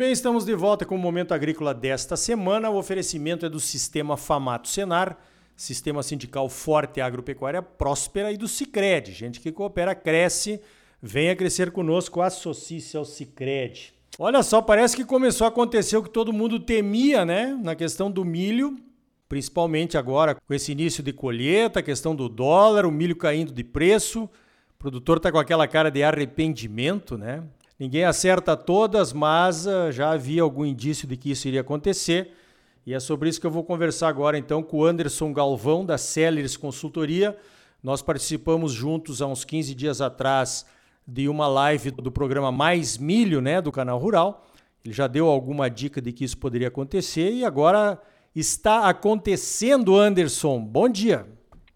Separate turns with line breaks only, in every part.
bem, estamos de volta com o Momento Agrícola desta semana. O oferecimento é do Sistema Famato Senar, Sistema Sindical Forte Agropecuária Próspera e do Cicred. Gente que coopera, cresce. Venha crescer conosco, associe-se ao Cicred. Olha só, parece que começou a acontecer o que todo mundo temia, né? Na questão do milho, principalmente agora com esse início de colheita, a questão do dólar, o milho caindo de preço. O produtor está com aquela cara de arrependimento, né? Ninguém acerta todas, mas uh, já havia algum indício de que isso iria acontecer. E é sobre isso que eu vou conversar agora então com o Anderson Galvão, da Sellers Consultoria. Nós participamos juntos há uns 15 dias atrás de uma live do programa Mais Milho, né, do canal Rural. Ele já deu alguma dica de que isso poderia acontecer e agora está acontecendo, Anderson. Bom dia.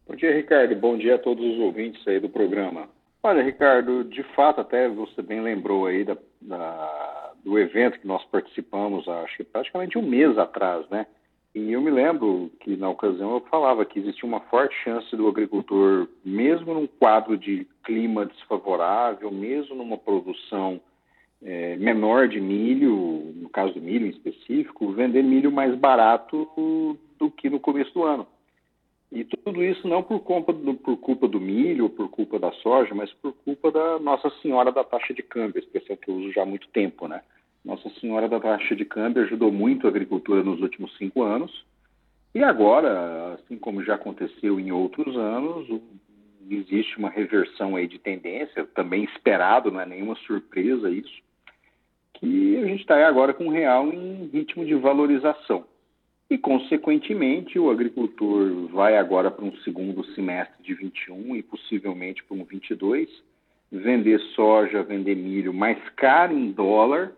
Bom dia, Ricardo. Bom dia a todos os ouvintes aí do programa. Olha, Ricardo, de fato, até você bem lembrou aí da, da, do evento que nós participamos, acho que praticamente um mês atrás, né? E eu me lembro que na ocasião eu falava que existia uma forte chance do agricultor, mesmo num quadro de clima desfavorável, mesmo numa produção é, menor de milho, no caso do milho em específico, vender milho mais barato do que no começo do ano. E tudo isso não por culpa, do, por culpa do milho por culpa da soja, mas por culpa da Nossa Senhora da taxa de câmbio, expressão que eu uso já há muito tempo, né? Nossa Senhora da taxa de câmbio ajudou muito a agricultura nos últimos cinco anos. E agora, assim como já aconteceu em outros anos, existe uma reversão aí de tendência, também esperado, não é nenhuma surpresa isso, que a gente está agora com o real em ritmo de valorização. E, consequentemente, o agricultor vai agora para um segundo semestre de 21 e possivelmente para um 22, vender soja, vender milho mais caro em dólar,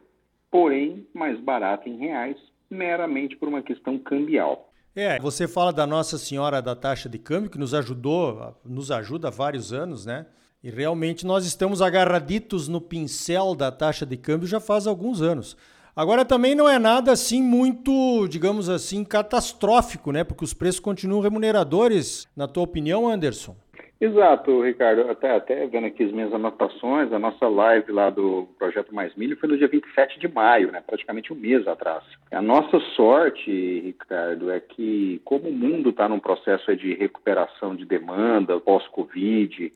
porém mais barato em reais, meramente por uma questão cambial.
É, você fala da Nossa Senhora da taxa de câmbio, que nos ajudou, nos ajuda há vários anos, né? E realmente nós estamos agarraditos no pincel da taxa de câmbio já faz alguns anos. Agora também não é nada assim muito, digamos assim, catastrófico, né? Porque os preços continuam remuneradores, na tua opinião, Anderson?
Exato, Ricardo. Até, até vendo aqui as minhas anotações, a nossa live lá do Projeto Mais Milho foi no dia 27 de maio, né? praticamente um mês atrás. A nossa sorte, Ricardo, é que como o mundo está num processo de recuperação de demanda pós-Covid,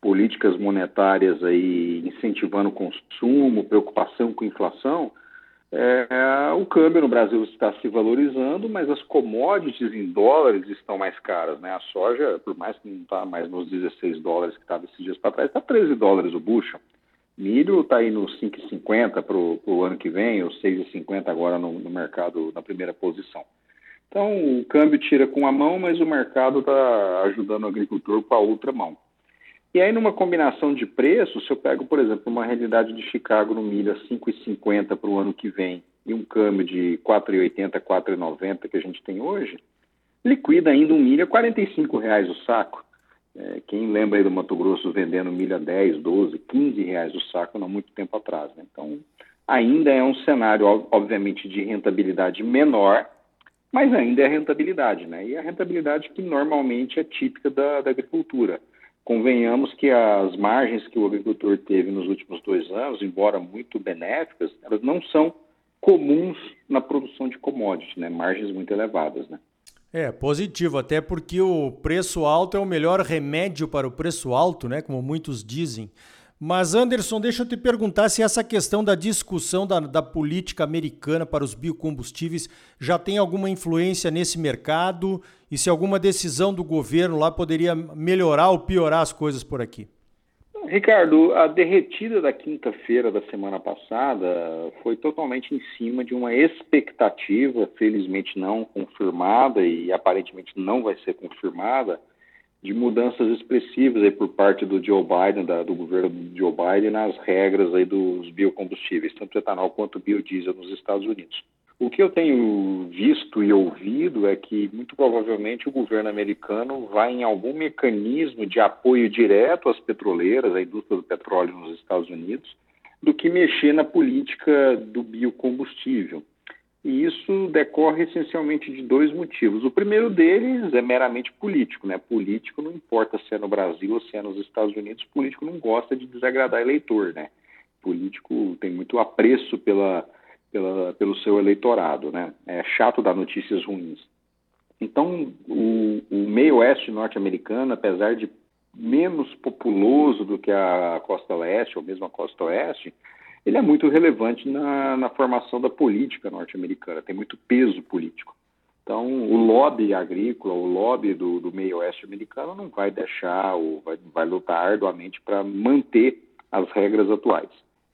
políticas monetárias aí incentivando o consumo, preocupação com inflação, é, o câmbio no Brasil está se valorizando, mas as commodities em dólares estão mais caras. Né? A soja, por mais que não está mais nos 16 dólares que estava esses dias para trás, está 13 dólares o bucho. Milho está aí nos 5,50 para o ano que vem, ou 6,50 agora no, no, mercado na primeira posição. Então o câmbio tira com a mão, mas o mercado está ajudando o agricultor com a outra mão. E aí, numa combinação de preços, se eu pego, por exemplo, uma realidade de Chicago no milho a 5,50 para o ano que vem e um câmbio de 4,80, 4,90 que a gente tem hoje, liquida ainda um milho a 45 reais o saco. É, quem lembra aí do Mato Grosso vendendo milho a 10, 12, 15 reais o saco não muito tempo atrás. Né? Então, ainda é um cenário, obviamente, de rentabilidade menor, mas ainda é rentabilidade. Né? E a rentabilidade que normalmente é típica da, da agricultura convenhamos que as margens que o agricultor teve nos últimos dois anos, embora muito benéficas, elas não são comuns na produção de commodities, né? margens muito elevadas. Né?
É, positivo, até porque o preço alto é o melhor remédio para o preço alto, né? como muitos dizem. Mas, Anderson, deixa eu te perguntar se essa questão da discussão da, da, política americana para os biocombustíveis já tem alguma influência nesse mercado e se alguma decisão do governo lá poderia melhorar ou piorar as coisas por aqui.
Ricardo, a derretida da quinta-feira da semana passada foi totalmente em cima de uma expectativa, felizmente não confirmada e aparentemente não vai ser confirmada, de mudanças expressivas aí por parte do Joe Biden, da, do governo do Joe Biden, nas regras aí dos biocombustíveis, tanto etanol quanto biodiesel nos Estados Unidos. O que eu tenho visto e ouvido é que, muito provavelmente, o governo americano vai em algum mecanismo de apoio direto às petroleiras, à indústria do petróleo nos Estados Unidos, do que mexer na política do biocombustível. E isso decorre essencialmente de dois motivos. O primeiro deles é meramente político, né? Político não importa se é no Brasil ou se é nos Estados Unidos, político não gosta de desagradar eleitor, né? Político tem muito apreço pela, pela, pelo seu eleitorado, né? É chato dar notícias ruins. Então, o, o meio oeste norte-americano, apesar de menos populoso do que a costa leste ou mesmo a costa oeste, ele é muito relevante na, na formação da política norte-americana, tem muito peso político. Então, o lobby agrícola, o lobby do, do meio oeste americano não vai deixar, ou vai, vai lutar arduamente para manter as regras atuais.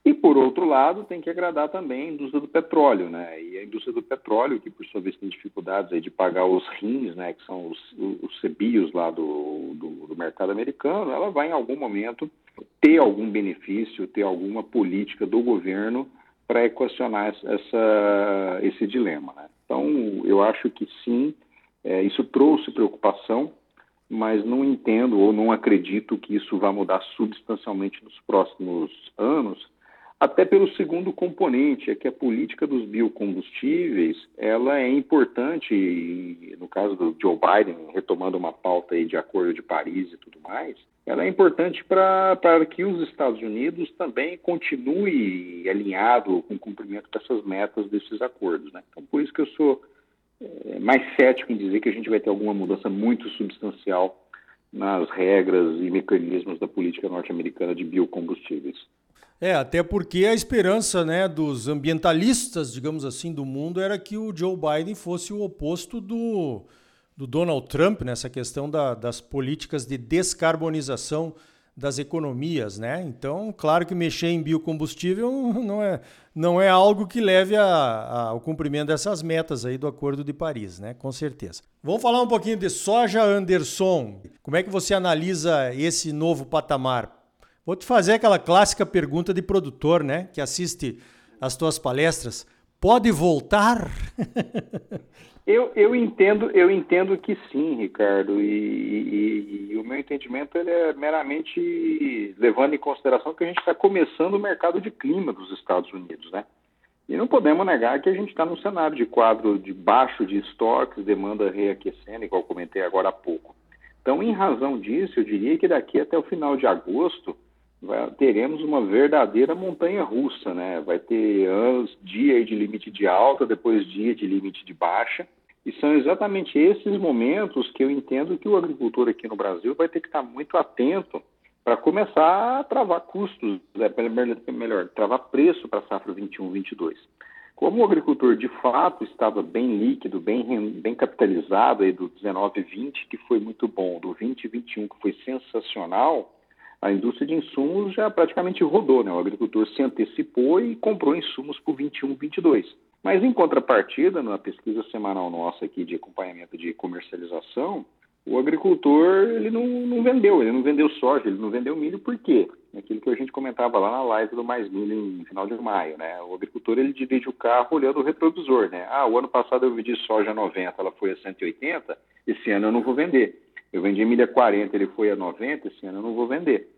E, por outro lado, tem que agradar também a indústria do petróleo, né? E a indústria do petróleo, que por sua vez tem dificuldades aí de pagar os RINs, né? Que são os, os lá do, do, do mercado americano, ela vai em algum momento ter algum benefício, ter alguma política do governo para equacionar essa, esse dilema, né? Então, eu acho que sim, é, isso trouxe preocupação, mas não entendo ou não acredito que isso vá mudar substancialmente nos próximos anos, até pelo segundo componente, é que a política dos biocombustíveis, ela é importante, no caso do Joe Biden, retomando uma pauta aí de Acordo de Paris e tudo mais, ela é importante para que os Estados Unidos também continue alinhado com o cumprimento dessas metas desses acordos. Né? Então, por isso que eu sou é, mais cético em dizer que a gente vai ter alguma mudança muito substancial nas regras e mecanismos da política norte-americana de biocombustíveis.
É, até porque a esperança né, dos ambientalistas, digamos assim, do mundo era que o Joe Biden fosse o oposto do, do Donald Trump nessa questão da, das políticas de descarbonização das economias, né? Então, claro que mexer em biocombustível não é, não é algo que leve a, a, ao cumprimento dessas metas aí do Acordo de Paris, né? Com certeza. Vamos falar um pouquinho de soja, Anderson. Como é que você analisa esse novo patamar? Vou te fazer aquela clássica pergunta de produtor, né? Que assiste as tuas palestras. Pode voltar?
eu, eu entendo, eu entendo que sim, Ricardo. E, e, e, o meu entendimento ele é meramente levando em consideração que a gente está começando o mercado de clima dos Estados Unidos, né? E não podemos negar que a gente está num cenário de quadro de baixo de estoques, demanda reaquecendo, igual comentei agora há pouco. Então, em razão disso, eu diria que daqui até o final de agosto teremos uma verdadeira montanha russa, né? Vai ter anos, dia de limite de alta, depois dia de limite de baixa. E são exatamente esses momentos que eu entendo que o agricultor aqui no Brasil vai ter que estar muito atento para começar a travar custos, né? melhor, travar preço para a safra 21-22. Como o agricultor de fato estava bem líquido, bem, bem capitalizado aí do 19-20, que foi muito bom, do 20-21, que foi sensacional, a indústria de insumos já praticamente rodou, né? O agricultor se antecipou e comprou insumos por 21, 22. Mas em contrapartida, na pesquisa semanal nossa aqui de acompanhamento de comercialização, o agricultor ele não, não vendeu, ele não vendeu soja, ele não vendeu milho, por quê? Aquilo que a gente comentava lá na live do Mais Milho em final de maio, né? O agricultor ele dirige o carro olhando o retrovisor, né? Ah, o ano passado eu vendi soja a 90, ela foi a 180, esse ano eu não vou vender. Eu vendi milha 40, ele foi a 90, esse ano eu não vou vender.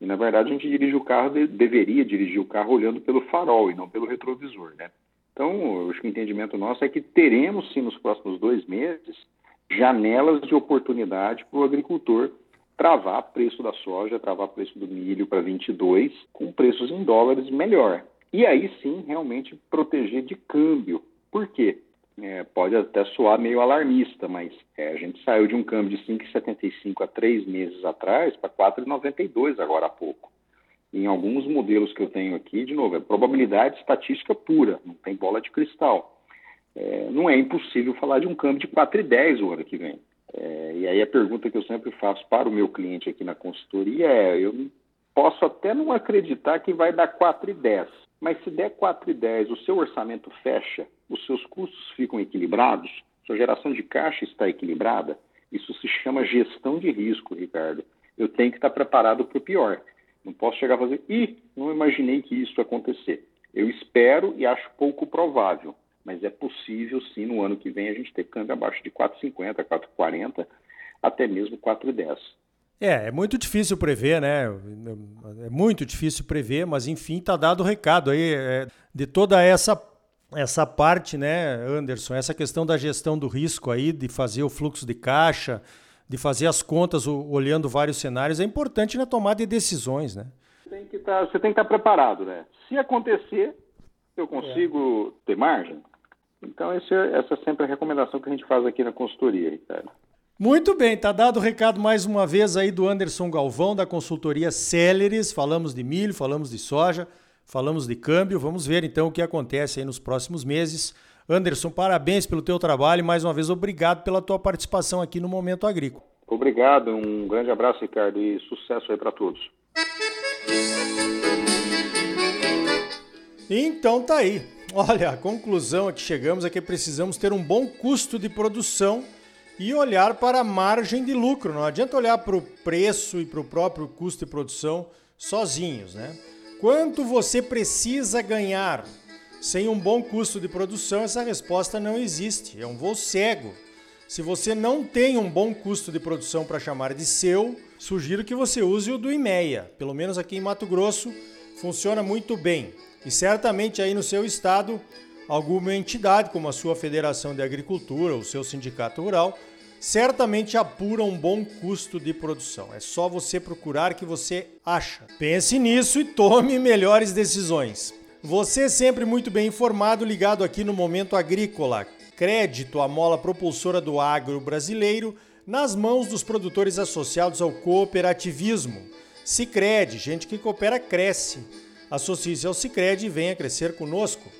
E na verdade a gente dirige o carro, deveria dirigir o carro olhando pelo farol e não pelo retrovisor, né? Então, acho que o entendimento nosso é que teremos sim nos próximos dois meses janelas de oportunidade para o agricultor travar preço da soja, travar preço do milho para 22 com preços em dólares melhor. E aí sim realmente proteger de câmbio. Por quê? É, pode até soar meio alarmista, mas é, a gente saiu de um câmbio de 5,75 há três meses atrás para 4,92 agora há pouco. Em alguns modelos que eu tenho aqui, de novo, é probabilidade estatística pura, não tem bola de cristal. É, não é impossível falar de um câmbio de 4,10 o ano que vem. É, e aí a pergunta que eu sempre faço para o meu cliente aqui na consultoria é: eu posso até não acreditar que vai dar 4,10, mas se der 4,10, o seu orçamento fecha, os seus custos ficam equilibrados, sua geração de caixa está equilibrada, isso se chama gestão de risco, Ricardo. Eu tenho que estar preparado para o pior. Não posso chegar a fazer, ih, não imaginei que isso acontecer. Eu espero e acho pouco provável, mas é possível sim no ano que vem a gente ter câmbio abaixo de 4,50, 4,40, até mesmo 4,10.
É, é muito difícil prever, né? É muito difícil prever, mas enfim, está dado o recado aí é, de toda essa essa parte, né, Anderson, essa questão da gestão do risco aí, de fazer o fluxo de caixa, de fazer as contas olhando vários cenários, é importante na tomada de decisões, né?
Tem que tá, você tem que estar preparado, né? Se acontecer, Eu consigo é. ter margem? Então, esse, é, essa é sempre a recomendação que a gente faz aqui na consultoria, Ricardo.
Muito bem, tá dado o recado mais uma vez aí do Anderson Galvão, da consultoria Celeres. Falamos de milho, falamos de soja, falamos de câmbio. Vamos ver então o que acontece aí nos próximos meses. Anderson, parabéns pelo teu trabalho e mais uma vez obrigado pela tua participação aqui no Momento Agrícola.
Obrigado, um grande abraço, Ricardo, e sucesso aí para todos.
Então tá aí. Olha, a conclusão a que chegamos é que precisamos ter um bom custo de produção e olhar para a margem de lucro. Não adianta olhar para o preço e para o próprio custo de produção sozinhos, né? Quanto você precisa ganhar sem um bom custo de produção? Essa resposta não existe. É um voo cego. Se você não tem um bom custo de produção para chamar de seu, sugiro que você use o do IMEA. Pelo menos aqui em Mato Grosso funciona muito bem. E certamente aí no seu estado, alguma entidade, como a sua Federação de Agricultura, o seu sindicato rural, certamente apura um bom custo de produção. É só você procurar que você acha. Pense nisso e tome melhores decisões. Você sempre muito bem informado, ligado aqui no Momento Agrícola. Crédito, a mola propulsora do agro brasileiro, nas mãos dos produtores associados ao cooperativismo. Sicredi, gente que coopera cresce. Associe-se ao Sicredi e venha crescer conosco.